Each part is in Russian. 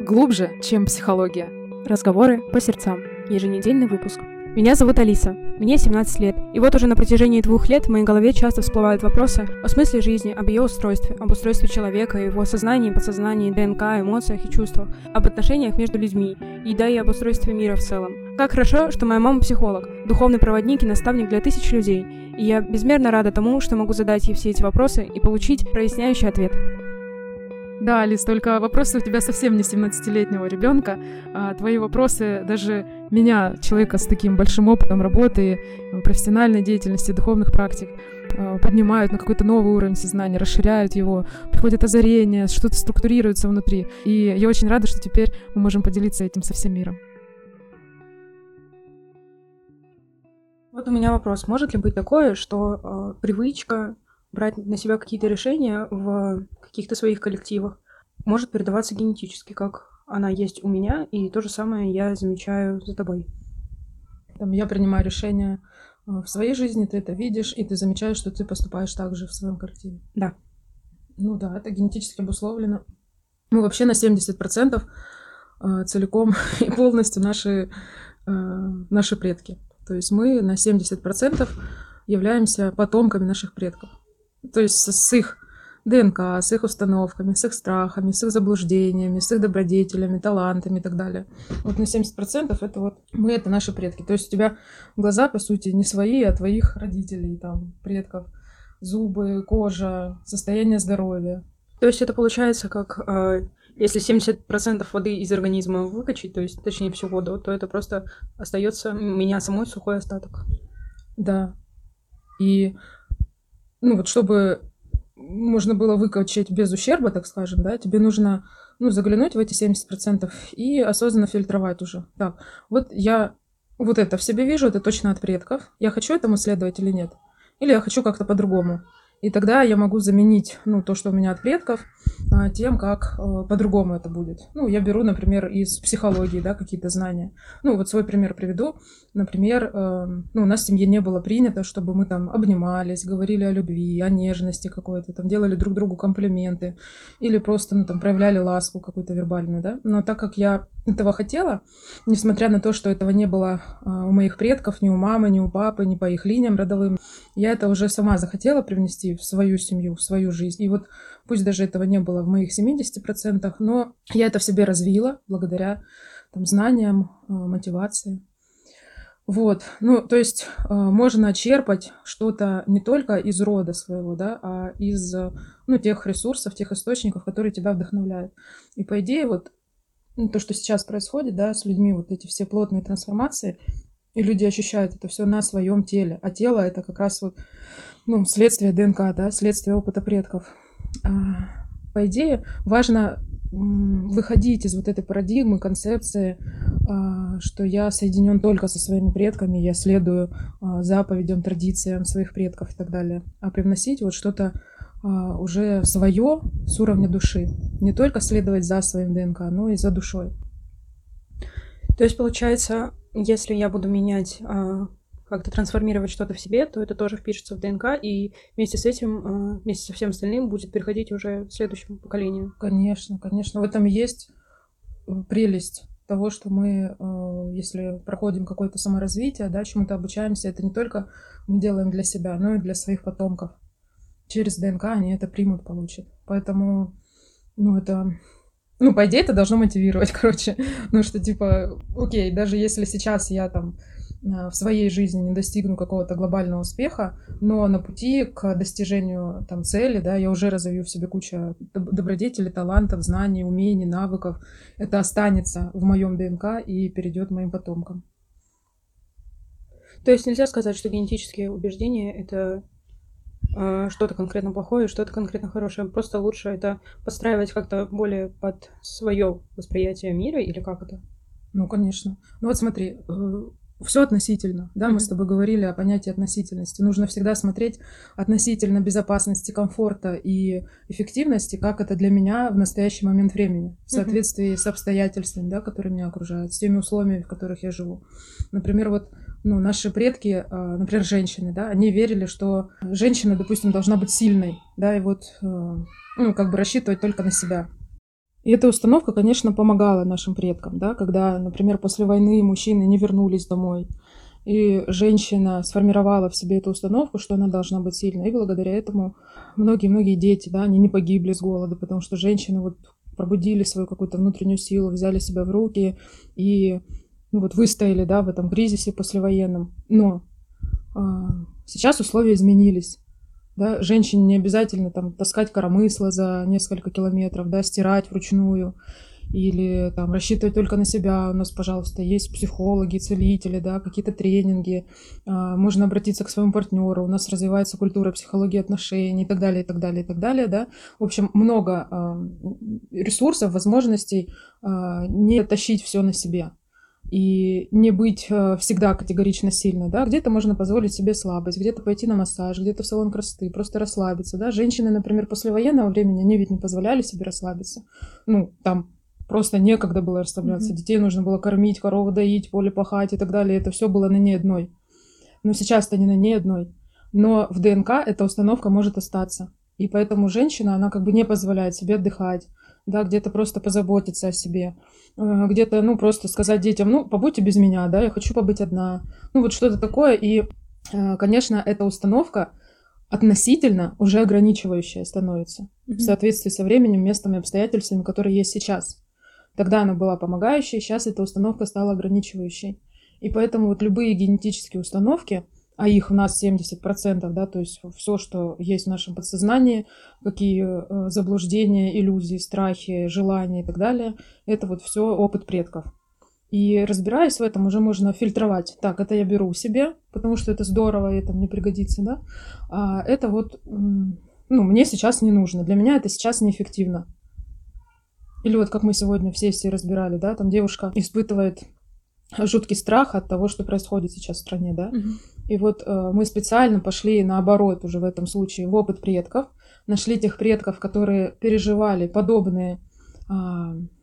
Глубже, чем психология. Разговоры по сердцам. Еженедельный выпуск. Меня зовут Алиса, мне 17 лет, и вот уже на протяжении двух лет в моей голове часто всплывают вопросы о смысле жизни, об ее устройстве, об устройстве человека, его сознании, подсознании, ДНК, эмоциях и чувствах, об отношениях между людьми, и да и об устройстве мира в целом. Как хорошо, что моя мама психолог, духовный проводник и наставник для тысяч людей, и я безмерно рада тому, что могу задать ей все эти вопросы и получить проясняющий ответ. Да, Алис, только вопросы у тебя совсем не 17-летнего ребенка. А твои вопросы даже меня, человека с таким большим опытом работы, профессиональной деятельности, духовных практик, а, поднимают на какой-то новый уровень сознания, расширяют его, приходит озарение, что-то структурируется внутри. И я очень рада, что теперь мы можем поделиться этим со всем миром. Вот у меня вопрос. Может ли быть такое, что э, привычка брать на себя какие-то решения в каких-то своих коллективах может передаваться генетически, как она есть у меня, и то же самое я замечаю за тобой. Там, я принимаю решение э, в своей жизни, ты это видишь, и ты замечаешь, что ты поступаешь так же в своем коллективе. Да. Ну да, это генетически обусловлено. Мы вообще на 70% э, целиком и полностью наши, э, наши предки. То есть мы на 70% являемся потомками наших предков. То есть с их ДНК, с их установками, с их страхами, с их заблуждениями, с их добродетелями, талантами и так далее. Вот на 70% это вот мы, это наши предки. То есть у тебя глаза, по сути, не свои, а твоих родителей, там, предков. Зубы, кожа, состояние здоровья. То есть это получается как э, если 70% воды из организма выкачать, то есть точнее всю воду, то это просто остается меня самой сухой остаток. Да. И ну вот чтобы можно было выкачать без ущерба, так скажем, да, тебе нужно ну, заглянуть в эти 70% и осознанно фильтровать уже. Так, вот я вот это в себе вижу, это точно от предков. Я хочу этому следовать или нет? Или я хочу как-то по-другому? И тогда я могу заменить, ну, то, что у меня от предков, а, тем, как э, по-другому это будет. Ну, я беру, например, из психологии, да, какие-то знания. Ну, вот свой пример приведу. Например, эм, ну, у нас в семье не было принято, чтобы мы там обнимались, говорили о любви, о нежности какой-то, там делали друг другу комплименты или просто, ну, там проявляли ласку какую-то вербальную, да. Но так как я этого хотела, несмотря на то, что этого не было а, у моих предков, ни у мамы, ни у папы, ни по их линиям родовым, я это уже сама захотела привнести в свою семью, в свою жизнь. И вот пусть даже этого не было в моих 70%, но я это в себе развила благодаря там, знаниям, а, мотивации. Вот, ну, то есть э, можно черпать что-то не только из рода своего, да, а из, ну, тех ресурсов, тех источников, которые тебя вдохновляют. И по идее вот ну, то, что сейчас происходит, да, с людьми, вот эти все плотные трансформации, и люди ощущают это все на своем теле. А тело это как раз вот, ну, следствие ДНК, да, следствие опыта предков. А, по идее, важно выходить из вот этой парадигмы, концепции, а, что я соединен только со своими предками, я следую а, заповедям, традициям своих предков и так далее, а привносить вот что-то уже свое с уровня души. Не только следовать за своим ДНК, но и за душой. То есть, получается, если я буду менять, а, как-то трансформировать что-то в себе, то это тоже впишется в ДНК, и вместе с этим, а, вместе со всем остальным будет переходить уже следующему поколению. Конечно, конечно. В этом есть э, прелесть того, что мы, э, если проходим какое-то саморазвитие, да, чему-то обучаемся, это не только мы делаем для себя, но и для своих потомков через ДНК они это примут, получат. Поэтому, ну, это... Ну, по идее, это должно мотивировать, короче. Ну, что, типа, окей, даже если сейчас я там э, в своей жизни не достигну какого-то глобального успеха, но на пути к достижению там цели, да, я уже разовью в себе кучу добродетелей, талантов, знаний, умений, навыков. Это останется в моем ДНК и перейдет моим потомкам. То есть нельзя сказать, что генетические убеждения это что-то конкретно плохое, что-то конкретно хорошее. Просто лучше это подстраивать как-то более под свое восприятие мира или как это? Ну, конечно. Ну вот смотри, э, все относительно, да, mm-hmm. мы с тобой говорили о понятии относительности. Нужно всегда смотреть относительно безопасности, комфорта и эффективности, как это для меня в настоящий момент времени, в соответствии mm-hmm. с обстоятельствами, да, которые меня окружают, с теми условиями, в которых я живу. Например, вот ну, наши предки, а, например, женщины, да, они верили, что женщина, допустим, должна быть сильной, да, и вот, э, ну, как бы рассчитывать только на себя. И эта установка, конечно, помогала нашим предкам, да, когда, например, после войны мужчины не вернулись домой, и женщина сформировала в себе эту установку, что она должна быть сильной. И благодаря этому многие-многие дети, да, они не погибли с голода, потому что женщины вот пробудили свою какую-то внутреннюю силу, взяли себя в руки и ну, вот выстояли, да, в этом кризисе послевоенном. Но а, сейчас условия изменились. Да, женщине не обязательно там таскать коромысло за несколько километров, да, стирать вручную или там рассчитывать только на себя. У нас, пожалуйста, есть психологи, целители, да, какие-то тренинги. А, можно обратиться к своему партнеру. У нас развивается культура психологии отношений и так далее, и так далее, и так далее, да. В общем, много а, ресурсов, возможностей а, не тащить все на себе и не быть э, всегда категорично сильной, да, где-то можно позволить себе слабость, где-то пойти на массаж, где-то в салон красоты, просто расслабиться, да, женщины, например, после военного времени, они ведь не позволяли себе расслабиться, ну, там просто некогда было расслабляться, mm-hmm. детей нужно было кормить, корову доить, поле пахать и так далее, это все было на ней одной, но сейчас-то не на ней одной, но в ДНК эта установка может остаться, и поэтому женщина, она как бы не позволяет себе отдыхать, да, где-то просто позаботиться о себе, э, где-то, ну, просто сказать детям, ну, побудьте без меня, да, я хочу побыть одна, ну, вот что-то такое, и, э, конечно, эта установка относительно уже ограничивающая становится mm-hmm. в соответствии со временем, местом и обстоятельствами, которые есть сейчас. Тогда она была помогающей, сейчас эта установка стала ограничивающей. И поэтому вот любые генетические установки – а их у нас 70%, да, то есть все, что есть в нашем подсознании, какие э, заблуждения, иллюзии, страхи, желания и так далее, это вот все опыт предков. И разбираясь в этом, уже можно фильтровать. Так, это я беру себе, потому что это здорово, и это мне пригодится, да. А это вот, ну, мне сейчас не нужно. Для меня это сейчас неэффективно. Или вот как мы сегодня в сессии разбирали, да, там девушка испытывает жуткий страх от того, что происходит сейчас в стране, да. Угу. И вот э, мы специально пошли наоборот уже в этом случае в опыт предков, нашли тех предков, которые переживали подобные э,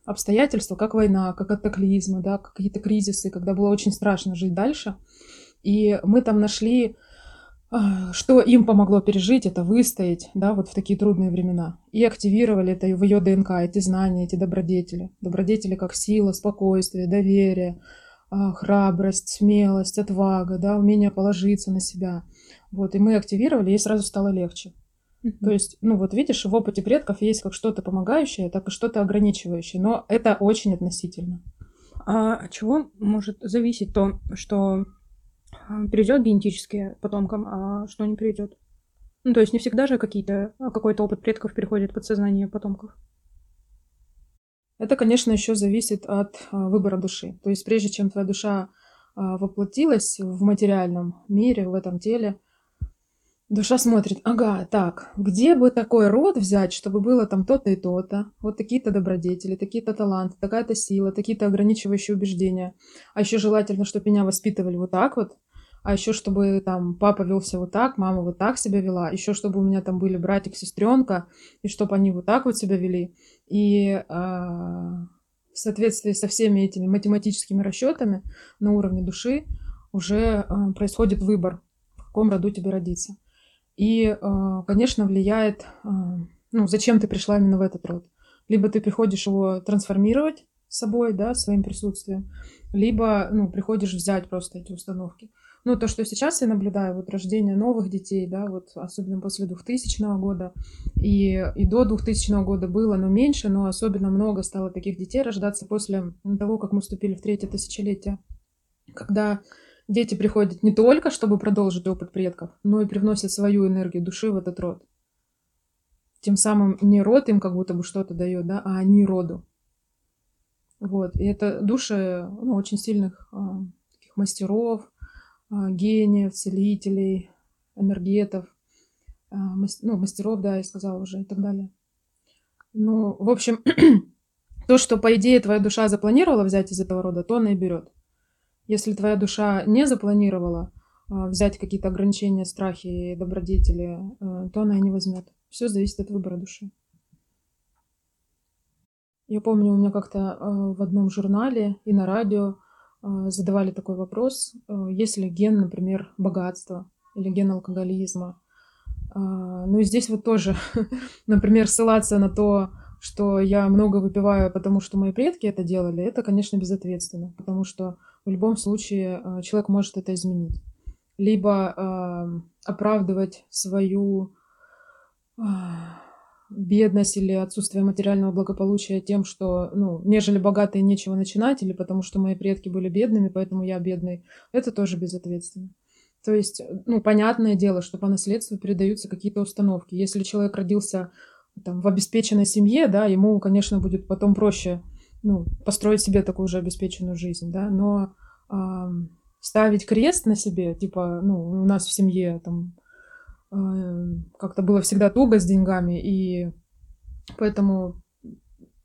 обстоятельства, как война, как катаклизмы, да, какие-то кризисы, когда было очень страшно жить дальше. И мы там нашли, э, что им помогло пережить, это выстоять, да, вот в такие трудные времена. И активировали это в ее ДНК, эти знания, эти добродетели. Добродетели как сила, спокойствие, доверие, храбрость, смелость, отвага, да, умение положиться на себя. Вот, и мы активировали, и сразу стало легче. Mm-hmm. То есть, ну вот видишь, в опыте предков есть как что-то помогающее, так и что-то ограничивающее, но это очень относительно. А от чего может зависеть то, что а, перейдет генетически потомкам, а что не перейдет? Ну, то есть не всегда же какие-то, а, какой-то опыт предков переходит в подсознание потомков. Это, конечно, еще зависит от а, выбора души. То есть прежде чем твоя душа а, воплотилась в материальном мире, в этом теле, душа смотрит, ага, так, где бы такой род взять, чтобы было там то-то и то-то, вот такие-то добродетели, такие-то таланты, такая-то сила, такие-то ограничивающие убеждения. А еще желательно, чтобы меня воспитывали вот так вот, а еще чтобы там папа вел себя вот так, мама вот так себя вела, еще чтобы у меня там были братик, сестренка, и чтобы они вот так вот себя вели. И а, в соответствии со всеми этими математическими расчетами на уровне души уже а, происходит выбор, в каком роду тебе родиться. И, а, конечно, влияет, а, ну, зачем ты пришла именно в этот род. Либо ты приходишь его трансформировать собой, да, своим присутствием, либо, ну, приходишь взять просто эти установки. Ну, то, что сейчас я наблюдаю, вот рождение новых детей, да, вот особенно после 2000 года, и, и до 2000 года было, но меньше, но особенно много стало таких детей рождаться после того, как мы вступили в третье тысячелетие, когда дети приходят не только, чтобы продолжить опыт предков, но и привносят свою энергию души в этот род. Тем самым не род им как будто бы что-то дает, да, а они роду. Вот. И это души ну, очень сильных а, таких мастеров, а, гениев, целителей, энергетов, а, ну, мастеров, да, я сказала уже, и так далее. Ну, в общем, то, что, по идее, твоя душа запланировала взять из этого рода, то она и берет. Если твоя душа не запланировала а, взять какие-то ограничения, страхи добродетели, то она и не возьмет. Все зависит от выбора души. Я помню, у меня как-то в одном журнале и на радио а, задавали такой вопрос, а, есть ли ген, например, богатства или ген алкоголизма. Ну и здесь вот тоже, например, ссылаться на то, что я много выпиваю, потому что мои предки это делали, это, конечно, безответственно, потому что в любом случае э, человек может это изменить. Либо э, оправдывать свою э, бедность или отсутствие материального благополучия тем, что, ну, нежели богатые нечего начинать, или потому что мои предки были бедными, поэтому я бедный, это тоже безответственно. То есть, ну, понятное дело, что по наследству передаются какие-то установки. Если человек родился там, в обеспеченной семье, да, ему, конечно, будет потом проще ну, построить себе такую же обеспеченную жизнь, да, но э, ставить крест на себе, типа, ну, у нас в семье там как-то было всегда туго с деньгами, и поэтому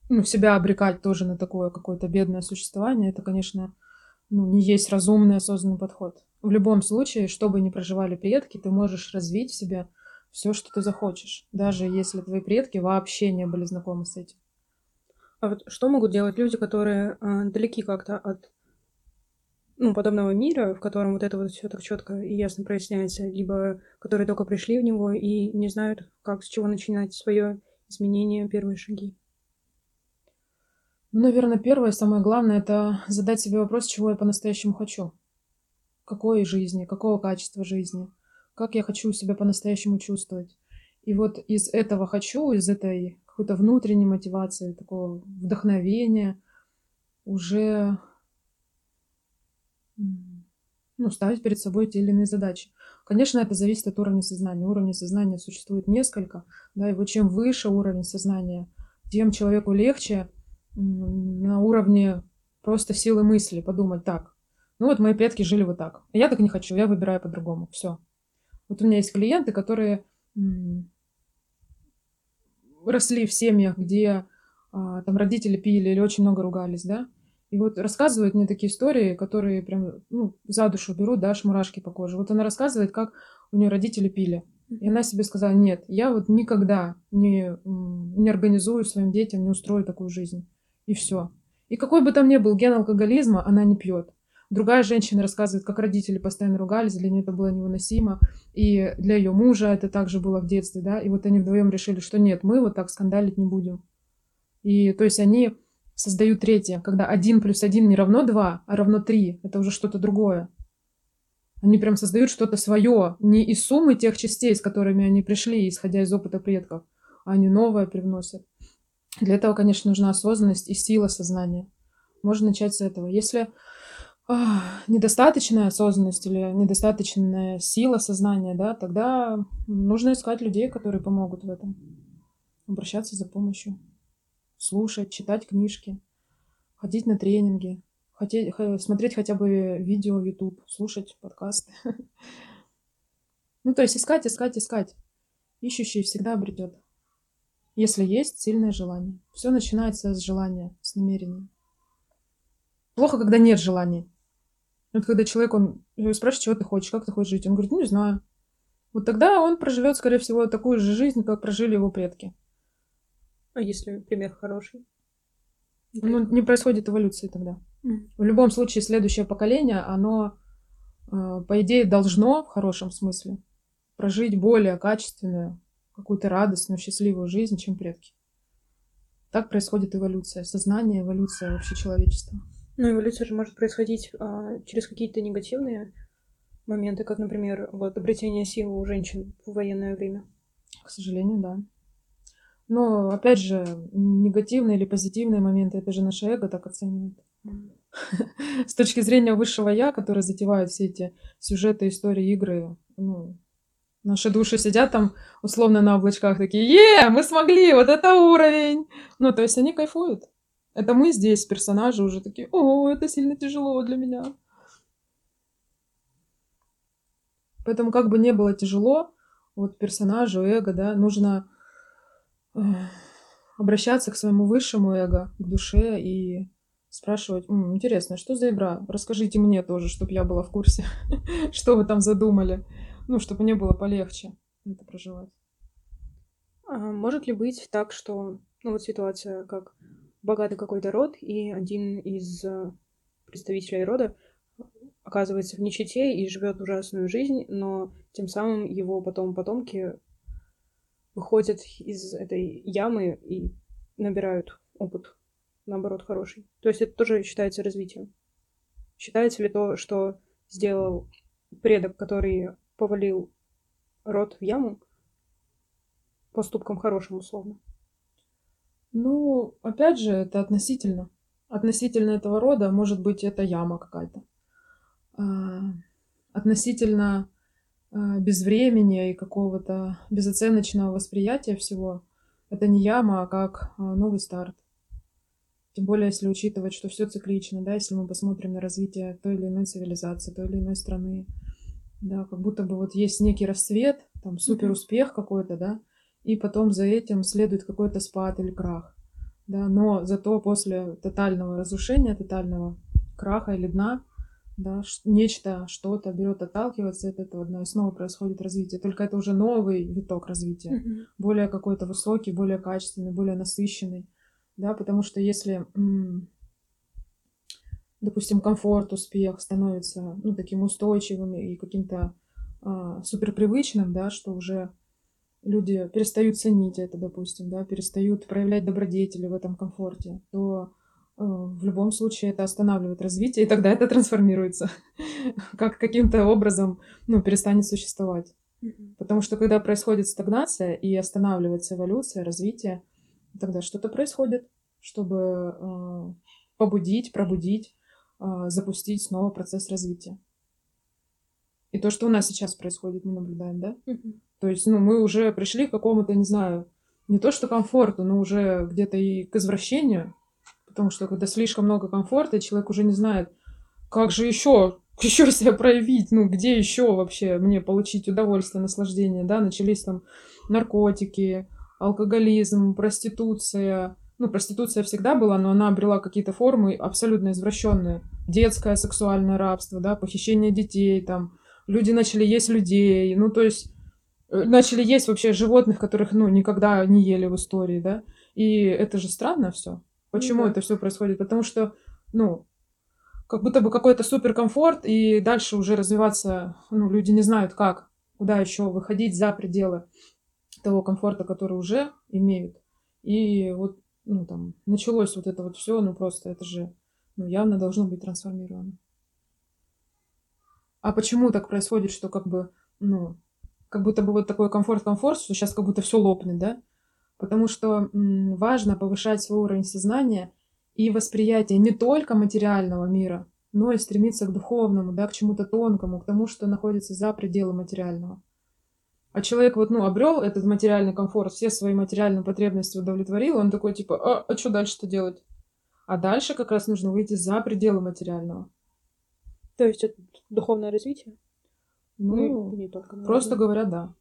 ну, себя обрекать тоже на такое какое-то бедное существование, это, конечно, ну, не есть разумный, осознанный подход. В любом случае, что бы ни проживали предки, ты можешь развить в себе все, что ты захочешь, даже если твои предки вообще не были знакомы с этим. А вот что могут делать люди, которые э, далеки как-то от ну, подобного мира, в котором вот это вот все так четко и ясно проясняется, либо которые только пришли в него и не знают, как с чего начинать свое изменение, первые шаги? Ну, наверное, первое, самое главное, это задать себе вопрос, чего я по-настоящему хочу. Какой жизни, какого качества жизни – как я хочу себя по-настоящему чувствовать. И вот из этого хочу, из этой какой-то внутренней мотивации, такого вдохновения уже ну, ставить перед собой те или иные задачи. Конечно, это зависит от уровня сознания. Уровня сознания существует несколько, да, и вот чем выше уровень сознания, тем человеку легче на уровне просто силы мысли подумать так. Ну вот мои предки жили вот так. Я так не хочу, я выбираю по-другому. Все. Вот у меня есть клиенты, которые росли в семьях, где а, там родители пили или очень много ругались, да, и вот рассказывают мне такие истории, которые прям ну, за душу берут, да, мурашки по коже. Вот она рассказывает, как у нее родители пили. И она себе сказала, нет, я вот никогда не, не организую своим детям, не устрою такую жизнь. И все. И какой бы там ни был ген алкоголизма, она не пьет. Другая женщина рассказывает, как родители постоянно ругались, для нее это было невыносимо. И для ее мужа это также было в детстве, да. И вот они вдвоем решили, что нет, мы вот так скандалить не будем. И то есть они создают третье, когда один плюс один не равно два, а равно три. Это уже что-то другое. Они прям создают что-то свое, не из суммы тех частей, с которыми они пришли, исходя из опыта предков, а они новое привносят. Для этого, конечно, нужна осознанность и сила сознания. Можно начать с этого. Если недостаточная осознанность или недостаточная сила сознания, да, тогда нужно искать людей, которые помогут в этом. Обращаться за помощью. Слушать, читать книжки, ходить на тренинги, хотеть, смотреть хотя бы видео в YouTube, слушать подкасты. Ну, то есть искать, искать, искать. Ищущий всегда обретет. Если есть сильное желание. Все начинается с желания, с намерения. Плохо, когда нет желаний. Вот когда человек, он спрашивает, чего ты хочешь, как ты хочешь жить, он говорит, ну, не знаю. Вот тогда он проживет, скорее всего, такую же жизнь, как прожили его предки. А если пример хороший? Ну, не происходит эволюции тогда. Mm. В любом случае, следующее поколение, оно, э, по идее, должно, в хорошем смысле, прожить более качественную, какую-то радостную, счастливую жизнь, чем предки. Так происходит эволюция, сознание, эволюция вообще человечества. Ну, эволюция же может происходить а, через какие-то негативные моменты, как, например, вот обретение силы у женщин в военное время. К сожалению, да. Но, опять же, негативные или позитивные моменты, это же наше эго так оценивает. С точки зрения высшего я, который затевает все эти сюжеты, истории, игры, ну, наши души сидят там условно на облачках такие, е, мы смогли, вот это уровень. Ну, то есть они кайфуют. Это мы здесь, персонажи, уже такие, о, это сильно тяжело для меня. Поэтому как бы не было тяжело, вот персонажу, эго, да, нужно обращаться к своему высшему эго, к душе и спрашивать, М, интересно, что за игра? Расскажите мне тоже, чтобы я была в курсе, что вы там задумали, ну, чтобы мне было полегче это проживать. А может ли быть так, что, ну, вот ситуация, как богатый какой-то род, и один из э, представителей рода оказывается в нищете и живет ужасную жизнь, но тем самым его потом потомки выходят из этой ямы и набирают опыт, наоборот, хороший. То есть это тоже считается развитием. Считается ли то, что сделал предок, который повалил рот в яму, поступком хорошим, условно? Ну, опять же, это относительно. Относительно этого рода, может быть, это яма какая-то. А, относительно а, безвремени и какого-то безоценочного восприятия всего, это не яма, а как а, новый старт. Тем более, если учитывать, что все циклично, да, если мы посмотрим на развитие той или иной цивилизации, той или иной страны, да, как будто бы вот есть некий расцвет, там супер успех какой-то, да, и потом за этим следует какой-то спад или крах, да, но зато после тотального разрушения, тотального краха или дна, да, нечто, что-то берет отталкиваться от этого дна, и снова происходит развитие. Только это уже новый виток развития, mm-hmm. более какой-то высокий, более качественный, более насыщенный, да, потому что если, допустим, комфорт, успех становится, ну, таким устойчивым и каким-то а, суперпривычным, да, что уже люди перестают ценить это, допустим, да, перестают проявлять добродетели в этом комфорте, то в любом случае это останавливает развитие, и тогда это трансформируется, как каким-то образом, ну, перестанет существовать. Потому что когда происходит стагнация и останавливается эволюция, развитие, тогда что-то происходит, чтобы э, побудить, пробудить, э, запустить снова процесс развития. И то, что у нас сейчас происходит, мы наблюдаем, да? Mm-hmm. То есть, ну, мы уже пришли к какому-то, не знаю, не то что комфорту, но уже где-то и к извращению, потому что когда слишком много комфорта, человек уже не знает, как же еще еще себя проявить, ну, где еще вообще мне получить удовольствие, наслаждение, да, начались там наркотики, алкоголизм, проституция. Ну, проституция всегда была, но она обрела какие-то формы абсолютно извращенные. Детское сексуальное рабство, да, похищение детей, там, люди начали есть людей, ну, то есть э, начали есть вообще животных, которых, ну, никогда не ели в истории, да, и это же странно все. Почему mm-hmm. это все происходит? Потому что, ну, как будто бы какой-то суперкомфорт, и дальше уже развиваться, ну, люди не знают как, куда еще выходить за пределы того комфорта, который уже имеют. И вот, ну, там, началось вот это вот все, ну, просто это же, ну, явно должно быть трансформировано. А почему так происходит, что как бы, ну, как будто бы вот такой комфорт-комфорт, что сейчас как будто все лопнет, да? Потому что важно повышать свой уровень сознания и восприятие не только материального мира, но и стремиться к духовному, да, к чему-то тонкому, к тому, что находится за пределы материального. А человек вот, ну, обрел этот материальный комфорт, все свои материальные потребности удовлетворил, он такой, типа, а, а что дальше-то делать? А дальше как раз нужно выйти за пределы материального. То есть это духовное развитие? Ну, ну не только. Наверное. Просто говоря, да.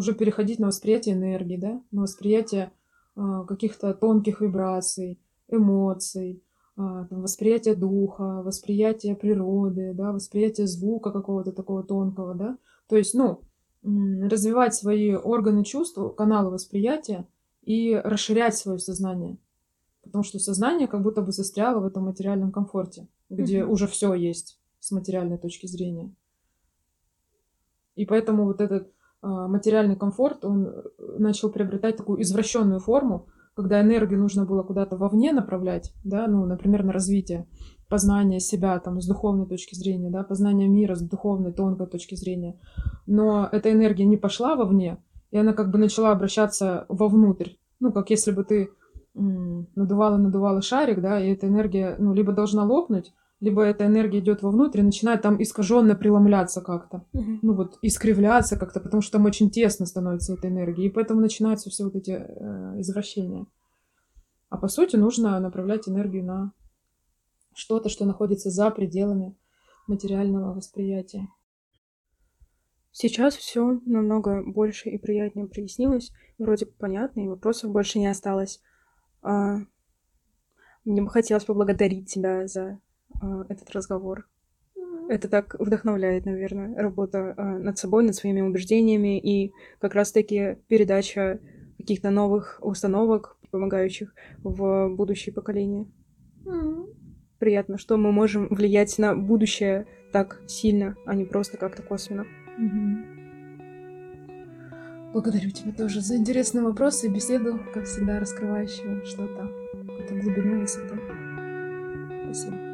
Уже переходить на восприятие энергии, да, на восприятие э, каких-то тонких вибраций, эмоций, э, там, восприятие духа, восприятие природы, да, восприятие звука какого-то такого тонкого, да. То есть, ну, развивать свои органы чувств, каналы восприятия и расширять свое сознание. Потому что сознание как будто бы застряло в этом материальном комфорте, где mm-hmm. уже все есть с материальной точки зрения. И поэтому вот этот материальный комфорт, он э, начал приобретать такую извращенную форму, когда энергию нужно было куда-то вовне направлять, да, ну, например, на развитие познания себя там с духовной точки зрения, да, познание мира с духовной, тонкой точки зрения. Но эта энергия не пошла вовне, и она как бы начала обращаться вовнутрь. Ну, как если бы ты надувала, надувала шарик, да, и эта энергия, ну, либо должна лопнуть, либо эта энергия идет вовнутрь и начинает там искаженно преломляться как-то. Угу. Ну вот, искривляться как-то, потому что там очень тесно становится эта энергия. И поэтому начинаются все вот эти э, извращения. А по сути нужно направлять энергию на что-то, что находится за пределами материального восприятия. Сейчас все намного больше и приятнее прояснилось, вроде понятно, и вопросов больше не осталось. А, мне бы хотелось поблагодарить тебя за этот разговор. Это так вдохновляет, наверное, работа а, над собой, над своими убеждениями и как раз-таки передача каких-то новых установок, помогающих в будущее поколение. Mm-hmm. Приятно, что мы можем влиять на будущее так сильно, а не просто как-то косвенно. Mm-hmm. Благодарю тебя тоже за интересные вопросы и беседу, как всегда, раскрывающую что-то, какую-то глубину, высоту. Спасибо.